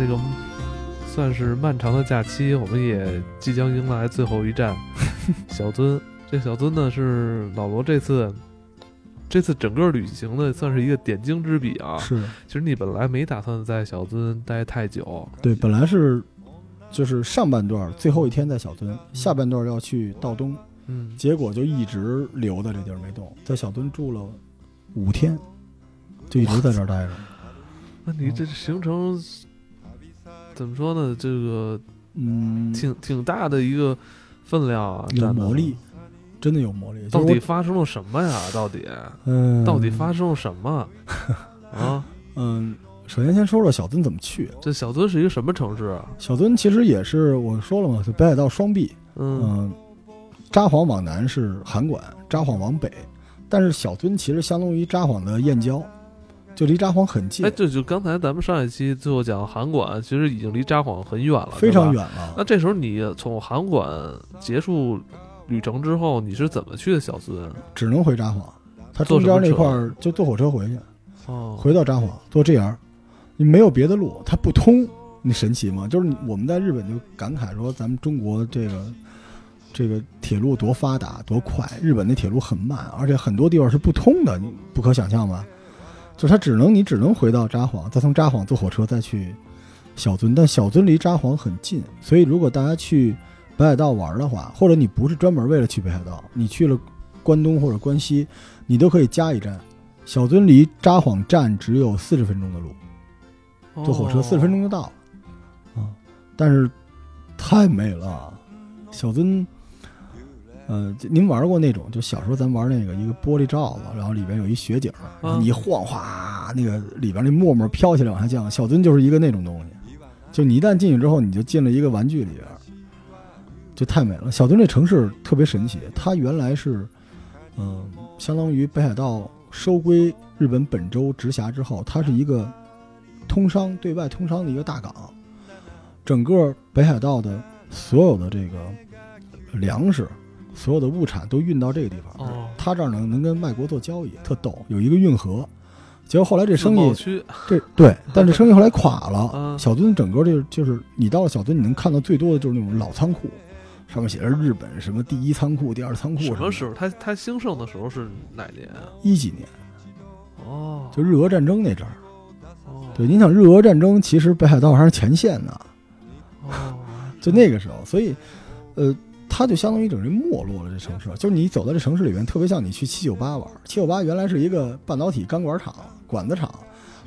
这个算是漫长的假期，我们也即将迎来最后一站 小樽。这小樽呢是老罗这次这次整个旅行的算是一个点睛之笔啊。是，其实你本来没打算在小樽待太久，对，本来是就是上半段最后一天在小樽，下半段要去道东，嗯，结果就一直留在这地儿没动，在小樽住了五天，就一直在这儿待着。那你这行程怎么说呢？这个嗯，挺挺大的一个分量啊，有魔力，真的有魔力。到底发生了什么呀？到底嗯，到底发生了什么啊？嗯，首先先说说小樽怎么去。这小樽是一个什么城市啊？小樽其实也是我说了嘛，就北海道双臂。嗯嗯，札幌往南是函馆，札幌往北，但是小樽其实相当于札幌的燕郊，就离札幌很近哎，，对就刚才咱们上一期最后讲函馆，其实已经离札幌很远了，非常。远了。那这时候你从函馆结束旅程之后，你是怎么去的小樽？只能回札幌，他坐中间那块儿就坐火车回去，哦，回到札幌坐 JR，你没有别的路，它不通，你神奇吗？就是我们在日本就感慨说，咱们中国这个这个铁路多发达多快，日本的铁路很慢，而且很多地方是不通的，你不可想象吧？就是它只能你只能回到札幌，再从札幌坐火车再去小樽，但小樽离札幌很近，所以如果大家去北海道玩的话，或者你不是专门为了去北海道，你去了关东或者关西，你都可以加一站。小樽离札幌站只有四十分钟的路，坐火车四十分钟就到了，啊，但是太美了，小樽。呃，您玩过那种？就小时候咱玩那个一个玻璃罩子，然后里边有一雪景，你一晃，哗，那个里边那沫沫飘起来往下降。小樽就是一个那种东西，就你一旦进去之后，你就进了一个玩具里边，就太美了。小樽这城市特别神奇，它原来是，嗯、相当于北海道收归日本本州直辖之后，它是一个通商对外通商的一个大港，整个北海道的所有的这个粮食、所有的物产都运到这个地方。哦，他这儿能能跟外国做交易，特逗，有一个运河。结果后来这生意这对对，但这生意后来垮了。嗯小樽整个就是就是你到了小樽，你能看到最多的就是那种老仓库，上面写着日本什么第一仓库、第二仓库什么时候？它它兴盛的时候是哪年啊？一几年，哦，就日俄战争那阵儿。哦对，你想日俄战争，其实北海道还是前线呢，哦，就那个时候，所以，呃，它就相当于等于没落了。这城市，就是你走到这城市里面，特别像你去七九八玩。七九八原来是一个半导体钢管厂、管子厂，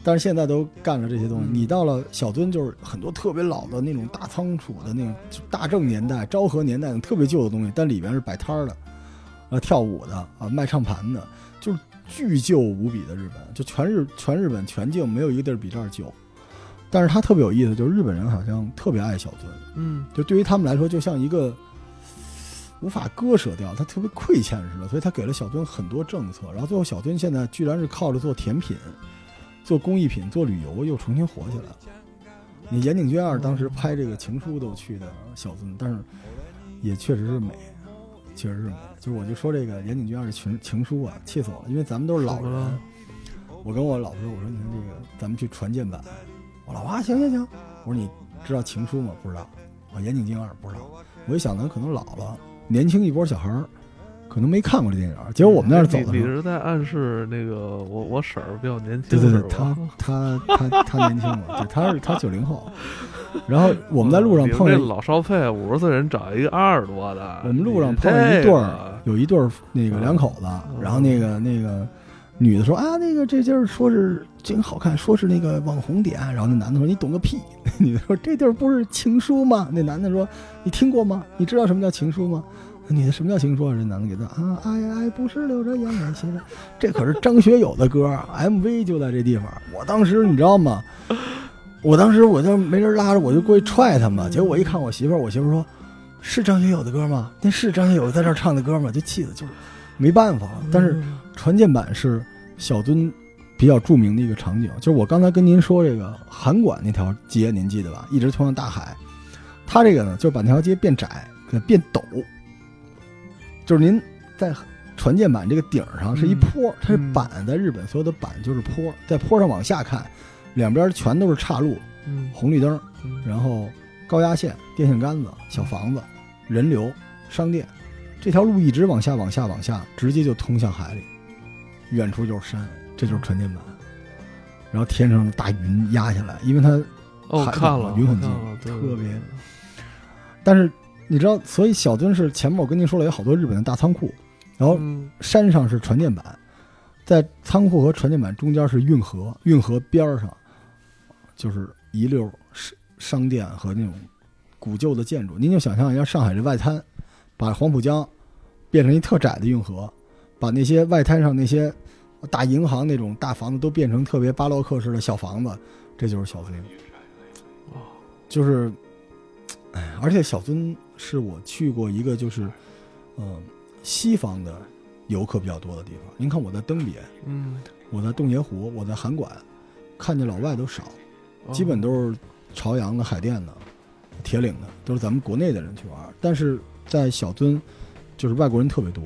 但是现在都干了这些东西。嗯你到了小樽，就是很多特别老的那种大仓储的那种就大正年代、昭和年代的特别旧的东西，但里边是摆摊儿的，啊，跳舞的啊，卖唱盘的，就是巨旧无比的日本，就全日全日本全境没有一个地儿比这儿旧。但是它特别有意思，就是日本人好像特别爱小樽，嗯，就对于他们来说，就像一个无法割舍掉，他特别亏欠似的，所以他给了小樽很多政策。然后最后，小樽现在居然是靠着做甜品、做工艺品、做旅游又重新火起来了。你岩井俊二当时拍这个《情书》都去的小樽，但是也确实是美，确实是美。就是我就说这个岩井俊二的情情书啊，气死我了，因为咱们都是老人。我跟我老婆说，我说你看这个，咱们去船舰版。我老婆啊，行行行。我说你知道情书吗？不知道。我岩井俊二不知道。我一想，咱可能老了，年轻一波小孩儿可能没看过这电影。结果我们那儿走的时候，你你是在暗示那个我我婶儿比较年轻，对对对他他他他年轻嘛，对，他是他九零后。然后我们在路上碰见老少配，五十岁人找一个二十多的，我们路上碰见一对儿，有一对儿那个嗯两口子，然后那个那个女的说啊，那个这地儿说是真好看，说是那个网红点，然后那男的说你懂个屁，女的说这地儿不是情书吗？那男的说你听过吗？你知道什么叫情书吗？那女的什么叫情书啊？这男的给他啊，爱爱不是流着眼泪写的，这可是张学友的歌，MV 就在这地方。我当时你知道吗？我当时我就没人拉着，我就过去踹他嘛。结果我一看我媳妇儿，我媳妇儿说：“是张学友的歌吗？那是张学友在这唱的歌吗？”就气的就没办法了。但是船舰版是小樽比较著名的一个场景，就是我刚才跟您说这个函馆那条街，您记得吧？一直通向大海。它这个呢，就是把那条街变窄，给变陡，就是您在船舰板这个顶上是一坡，它是板，在日本所有的板就是坡，在坡上往下看，两边全都是岔路，嗯。红绿灯，嗯。然后高压线、电线杆子、小房子、人流、商店，这条路一直往下、往下、往下，直接就通向海里，远处就是山，这就是船舰板。然后天上的大云压下来，因为它，哦，看了，云很近特别但是你知道，所以小樽是前面我跟您说了有好多日本的大仓库，然后嗯山上是船舰板，在仓库和船舰板中间是运河，运河边上就是一溜商商店和那种古旧的建筑。您就想象一下上海这外滩，把黄浦江变成一特窄的运河，把那些外滩上那些大银行那种大房子都变成特别巴洛克式的小房子，这就是小樽。哦就是，哎，而且小樽是我去过一个就是，嗯、西方的游客比较多的地方。您看我在登别，嗯，我在洞爷湖，我在函馆，看见老外都少，哦基本都是朝阳的、海淀的、铁岭的，都是咱们国内的人去玩。但是在小樽，就是外国人特别多，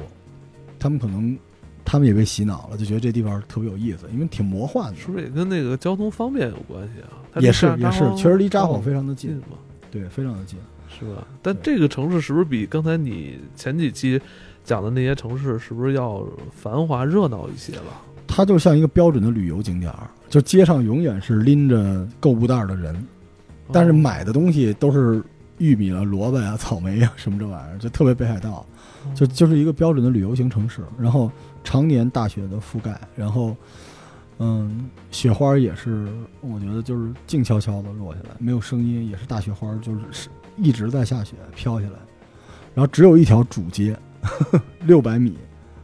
他们可能他们也被洗脑了，就觉得这地方特别有意思，因为挺魔幻的。是不是也跟那个交通方便有关系啊？也是也是，确实离札札幌非常的近，近嘛，对，非常的近。是吧？但这个城市是不是比刚才你前几期讲的那些城市是不是要繁华热闹一些了？它就像一个标准的旅游景点儿，就街上永远是拎着购物袋儿的人，但是哦买的东西都是玉米啊、萝卜呀、草莓呀什么这玩意儿，就特别北海道，就就是一个标准的旅游型城市。然后常年大雪的覆盖，然后嗯，雪花也是，我觉得就是静悄悄的落下来，没有声音，也是大雪花，就是是一直在下雪飘下来。然后只有一条主街，六百米，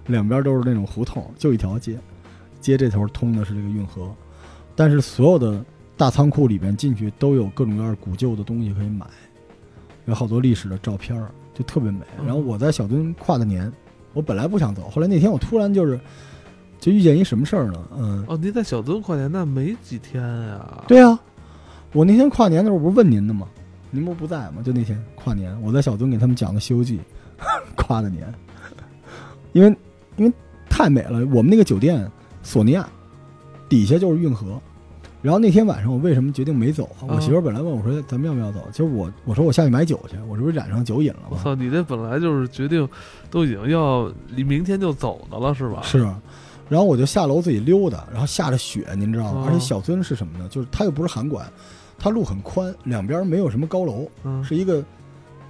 两边都是那种胡同，就一条街，街这头通的是这个运河，但是所有的大仓库里边进去都有各种各样古旧的东西可以买，有好多历史的照片儿，就特别美。嗯然后我在小樽跨的年，我本来不想走，后来那天我突然就是就遇见一什么事儿呢？嗯，哦，您在小樽跨年那没几天呀？对啊，我那天跨年的时候不是问您的吗？您不是不在吗？就那天跨年，我在小樽给他们讲的《西游记》，跨的年，因为因为太美了。我们那个酒店索尼亚底下就是运河，然后那天晚上我为什么决定没走啊？我嗯媳妇儿本来问我说咱们要不要走，其实我我说我下去买酒去，我这不是染上酒瘾了吗？我操，你这本来就是决定都已经要你明天就走的了，是吧？是，然后我就下楼自己溜达，然后下着雪，您知道吗？哦而且小樽是什么呢？就是它又不是函馆，它路很宽，两边没有什么高楼，嗯，是一个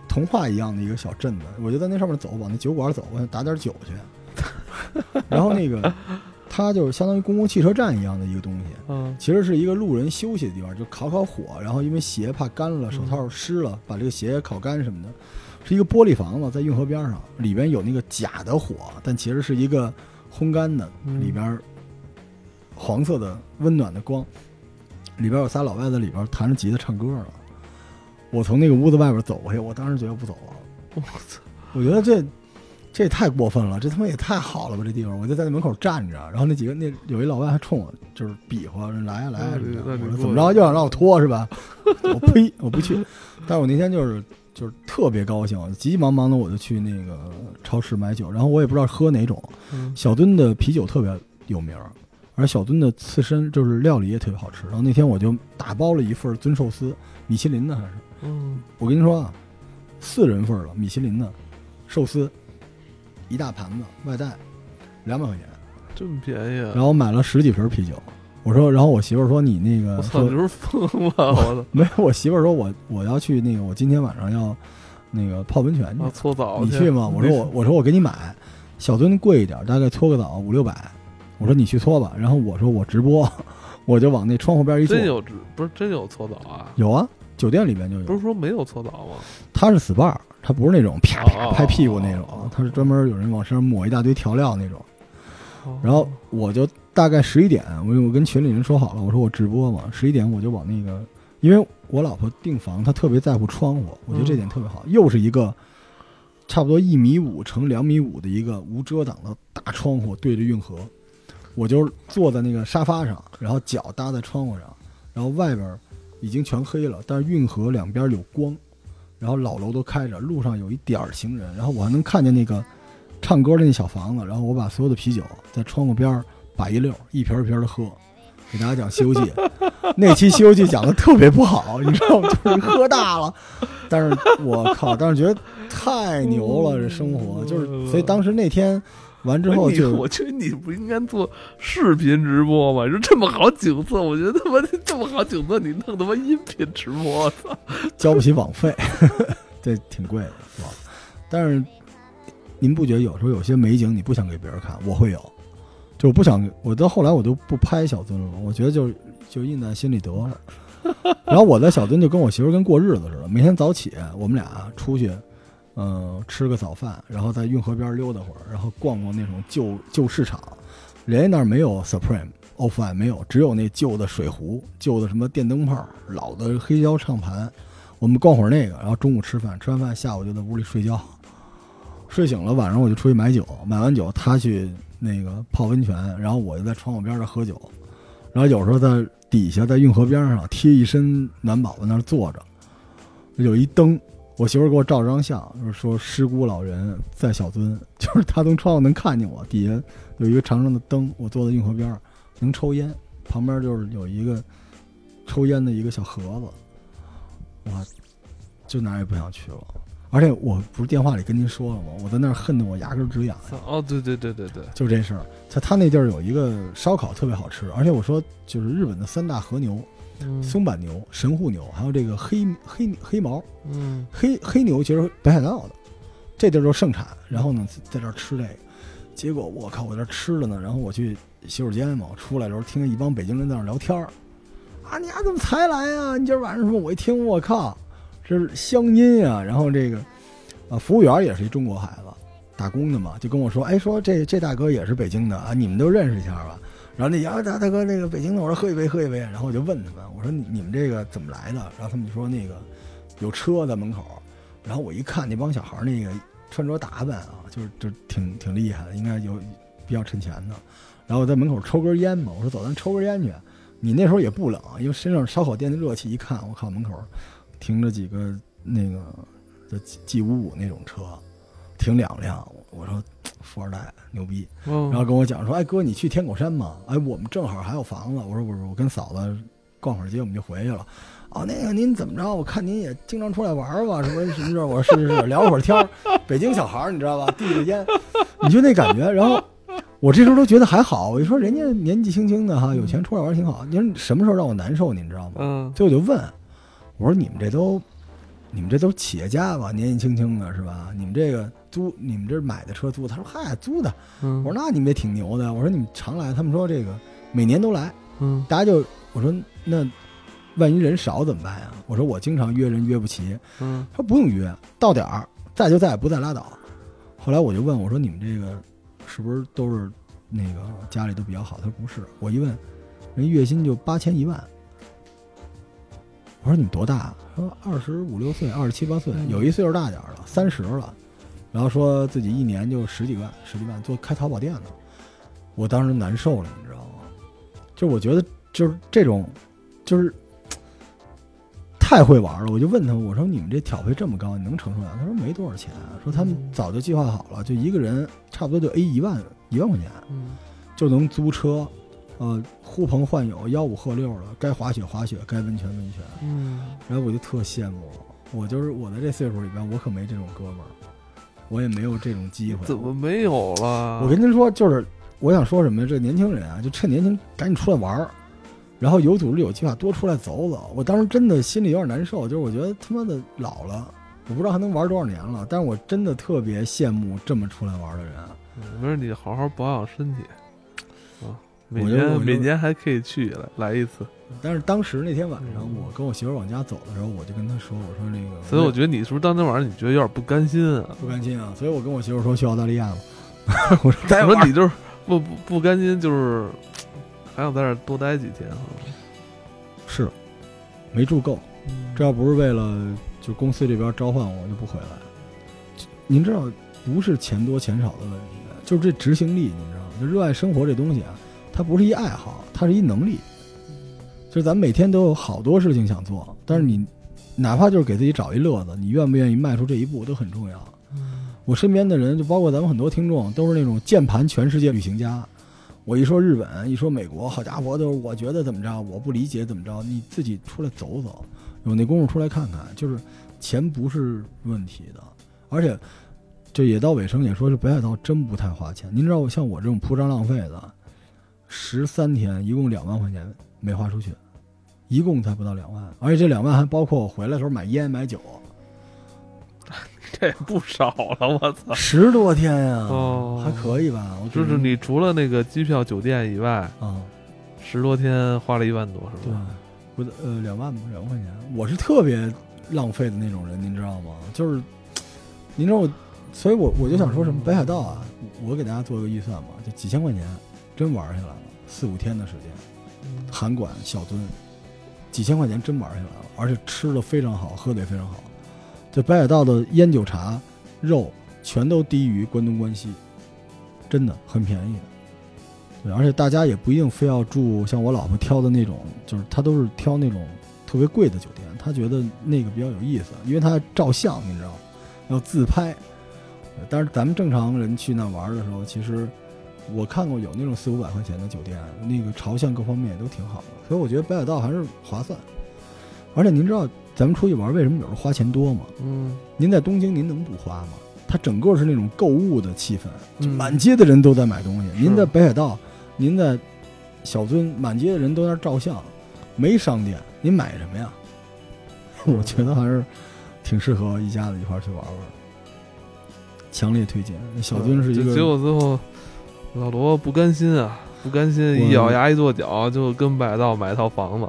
童话一样的一个小镇子。我就在那上面走，往那酒馆走，我想打点酒去。然后那个，它就是相当于公共汽车站一样的一个东西，嗯其实是一个路人休息的地方，就烤烤火，然后因为鞋怕干了，手套湿了，把这个鞋烤干什么的。是一个玻璃房子，在运河边上，里边有那个假的火，但其实是一个烘干的，嗯里边黄色的温暖的光，里边有仨老外在里边弹着吉他唱歌呢。我从那个屋子外边走过去，我当时觉得不走了，我操，我觉得这这也太过分了，这他妈也太好了吧，这地方！我就在那门口站着，然后那几个那有一老外还冲我就是比划来呀来呀那什么的。我你那你过说怎么着又想让我脱是吧？我呸，我不去。但是我那天就是就是特别高兴，急急忙忙的我就去那个超市买酒，然后我也不知道喝哪种。嗯小樽的啤酒特别有名儿，而小樽的刺身就是料理也特别好吃。然后那天我就打包了一份尊寿司，米其林的还是。嗯，我跟您说啊，四人份儿了，米其林的寿司，一大盘子外带，两百块钱。这么便宜啊！然后买了十几瓶啤酒。我说，然后我媳妇儿说你那个我操，说你是疯了！我操，没有，我媳妇儿说我我要去那个，我今天晚上要那个泡温泉去啊，，搓澡你去吗？我说我我说我给你买，小樽贵一点，大概搓个澡五六百。我说你去搓吧，然后我说我直播，我就往那窗户边一坐真，有直不是真有搓澡啊？有啊，酒店里面就有。不是说没有搓澡吗？它是 SPA，它不是那种啪啪哦拍屁股那种哦，它是专门有人往身上抹一大堆调料那种。哦然后我就大概十一点，我我跟群里人说好了，我说我直播嘛，十一点我就往那个，因为我老婆订房，她特别在乎窗户，我觉得这点特别好，又是一个差不多一米五乘两米五的一个无遮挡的大窗户对着运河，我就坐在那个沙发上，然后脚搭在窗户上，然后外边已经全黑了，但是运河两边有光，然后老楼都开着，路上有一点儿行人，然后我还能看见那个唱歌的那小房子，然后我把所有的啤酒在窗户边儿摆一溜儿，一瓶儿一瓶的喝，给大家讲《西游记》，那期《西游记》讲的特别不好，你知道吗？就是喝大了，但是我靠，但是觉得太牛了，这生活就是，所以当时那天完之后就我觉得你不应该做视频直播吗？你说这么好景色，我觉得他妈 这么好景色，你弄他妈音频直播！交不起网费，这挺贵的，是吧？但是您不觉得有时候有些美景你不想给别人看，我会有，就我不想，我到后来我都不拍小尊了，我觉得就就印在心里得了。然后我在小尊就跟我媳妇儿跟过日子似的，每天早起我们俩出去，嗯、吃个早饭，然后在运河边溜达会儿，然后逛逛那种旧旧市场，人家那儿没有 Supreme。Off White 没有，只有那旧的水壶、旧的什么电灯泡、老的黑胶唱盘，我们逛会儿那个，然后中午吃饭，吃完饭下午就在屋里睡觉，睡醒了晚上我就出去买酒，买完酒他去那个泡温泉，然后我就在窗户边上喝酒，然后有时候在底下在运河边上贴一身暖宝在那儿坐着，有一灯，我媳妇儿给我照张相，就是说师姑老人在小樽，就是她从窗户能看见我，底下有一个长长的灯，我坐在运河边儿能抽烟，旁边就是有一个抽烟的一个小盒子，我就哪儿也不想去了。而且我不是电话里跟您说了吗？我在那儿恨得我牙根直痒呀，哦，对对对对对，就这事儿。他他那地儿有一个烧烤特别好吃，而且我说就是日本的三大和牛，嗯松板牛、神户牛，还有这个黑黑黑毛嗯黑黑牛，其实北海道的，这地儿就盛产。然后呢，在这儿吃这个，结果我靠，我在这儿吃了呢，然后我去洗手间嘛，我出来的时候听见一帮北京人在那儿聊天儿，啊，你丫怎么才来呀？你今儿晚上什么？我一听，我靠，这是乡音啊！然后这个啊，服务员也是一中国孩子，打工的嘛，就跟我说，哎，说这这大哥也是北京的啊，你们都认识一下吧？然后那啊大大哥那个北京的，我说喝一杯喝一杯，然后我就问他们，我说你们这个怎么来的？然后他们就说那个有车在门口，然后我一看那帮小孩那个穿着打扮啊，就是就挺挺厉害的，应该有比较趁钱的。然后我在门口抽根烟嘛，我说走，咱抽根烟去。你那时候也不冷，因为身上烧烤店的热气，一看我靠，门口停着几个那个就 G 五五那种车，停两辆。我说富二代牛逼，哦，然后跟我讲说，哎哥，你去天狗山吗？哎，我们正好还有房子。我说不是，我跟嫂子逛会儿街，我们就回去了。哦，那个您怎么着？我看您也经常出来玩儿吧，什么什么事儿？我说是是是，聊会儿天儿。北京小孩儿你知道吧？递着烟，你就那感觉。然后我这时候都觉得还好，我就说人家年纪轻轻的哈，有钱出来玩儿挺好。您什么时候让我难受？您知道吗？嗯所以我就问，我说你们这都，你们这都是企业家吧，年纪轻轻的是吧？你们这个租，你们这买的车租？他说嗨，租的。嗯，我说那你们也挺牛的。我说你们常来，他们说这个每年都来，嗯大家就我说那万一人少怎么办呀？我说我经常约人约不齐，嗯他说不用约，到点儿在就在，不在拉倒。后来我就问我说你们这个是不是都是那个家里都比较好？他说不是。我一问，人月薪就八千一万。我说你多大？他说二十五六岁，二十七八岁，嗯有一岁数大点儿了，三十了。然后说自己一年就十几万，十几万做开淘宝店的。我当时难受了，你知道吗？就我觉得就是这种，就是太会玩了。我就问他，我说你们这挑费这么高，你能承受啊？他说没多少钱，说他们早就计划好了，就一个人差不多就 A 一万一万块钱嗯就能租车，呃，呼朋唤友，吆五喝六的，该滑雪滑雪，该温泉温泉。嗯，然后我就特羡慕，我就是我在这岁数里边，我可没这种哥们儿，我也没有这种机会。怎么没有了？我跟您说，就是我想说什么呀？这年轻人啊，就趁年轻赶紧出来玩儿，然后有组织有计划多出来走走。我当时真的心里有点难受，就是我觉得他妈的老了，我不知道还能玩多少年了。但是我真的特别羡慕这么出来玩的人。嗯没事，你好好保养身体啊。每我就我每年还可以去来来一次，但是当时那天晚上，嗯我跟我媳妇儿往家走的时候，我就跟她说：“我说那个，所以我觉得你是不是当天晚上你觉得有点不甘心啊？不甘心啊。”所以我跟我媳妇儿说去澳大利亚嘛。我说再玩我说你就是不不不甘心，就是还想在这儿多待几天啊。是没住够。这要不是为了就公司这边召唤我，我就不回来。就您知道，不是钱多钱少的问题，就是这执行力，你知道吗？就热爱生活这东西啊，它不是一爱好，它是一能力。就是咱们每天都有好多事情想做，但是你哪怕就是给自己找一乐子，你愿不愿意迈出这一步都很重要。我身边的人，就包括咱们很多听众，都是那种键盘全世界旅行家。我一说日本，一说美国，好家伙，就是我觉得怎么着，我不理解怎么着，你自己出来走走，有那功夫出来看看，就是钱不是问题的，而且这也到尾声也说是北海道真不太花钱。您知道，像我这种铺张浪费的，十三天一共两万块钱没花出去，一共才不到两万，而且这两万还包括我回来的时候买烟买酒，这也不少了，我操！十多天呀、哦还可以吧？我就是你除了那个机票、酒店以外，啊。十多天花了一万多，是对吧？，不呃两万吧，两万块钱。我是特别浪费的那种人，您知道吗？就是，您知道我，所以我我就想说什么北海道啊，我给大家做个预算吧，就几千块钱，真玩下来了，四五天的时间，韩馆、小樽，几千块钱真玩下来了，而且吃的非常好，喝的也非常好。这北海道的烟酒茶、肉全都低于关东关西，真的很便宜。对，而且大家也不一定非要住像我老婆挑的那种，就是她都是挑那种特别贵的酒店，她觉得那个比较有意思，因为她照相，你知道吗，要自拍。但是咱们正常人去那玩的时候，其实我看过有那种四五百块钱的酒店，那个朝向各方面也都挺好的，所以我觉得北海道还是划算。而且您知道咱们出去玩为什么有时候花钱多吗？嗯，您在东京您能不花吗？它整个是那种购物的气氛，满街的人都在买东西。是您在北海道，您在小樽，满街的人都在那照相，没商店，您买什么呀？我觉得还是挺适合一家子一块儿去玩玩。强烈推荐，小樽是一个结个果最后老罗不甘心啊，不甘心，一咬牙一跺脚，就跟百道买一套房子。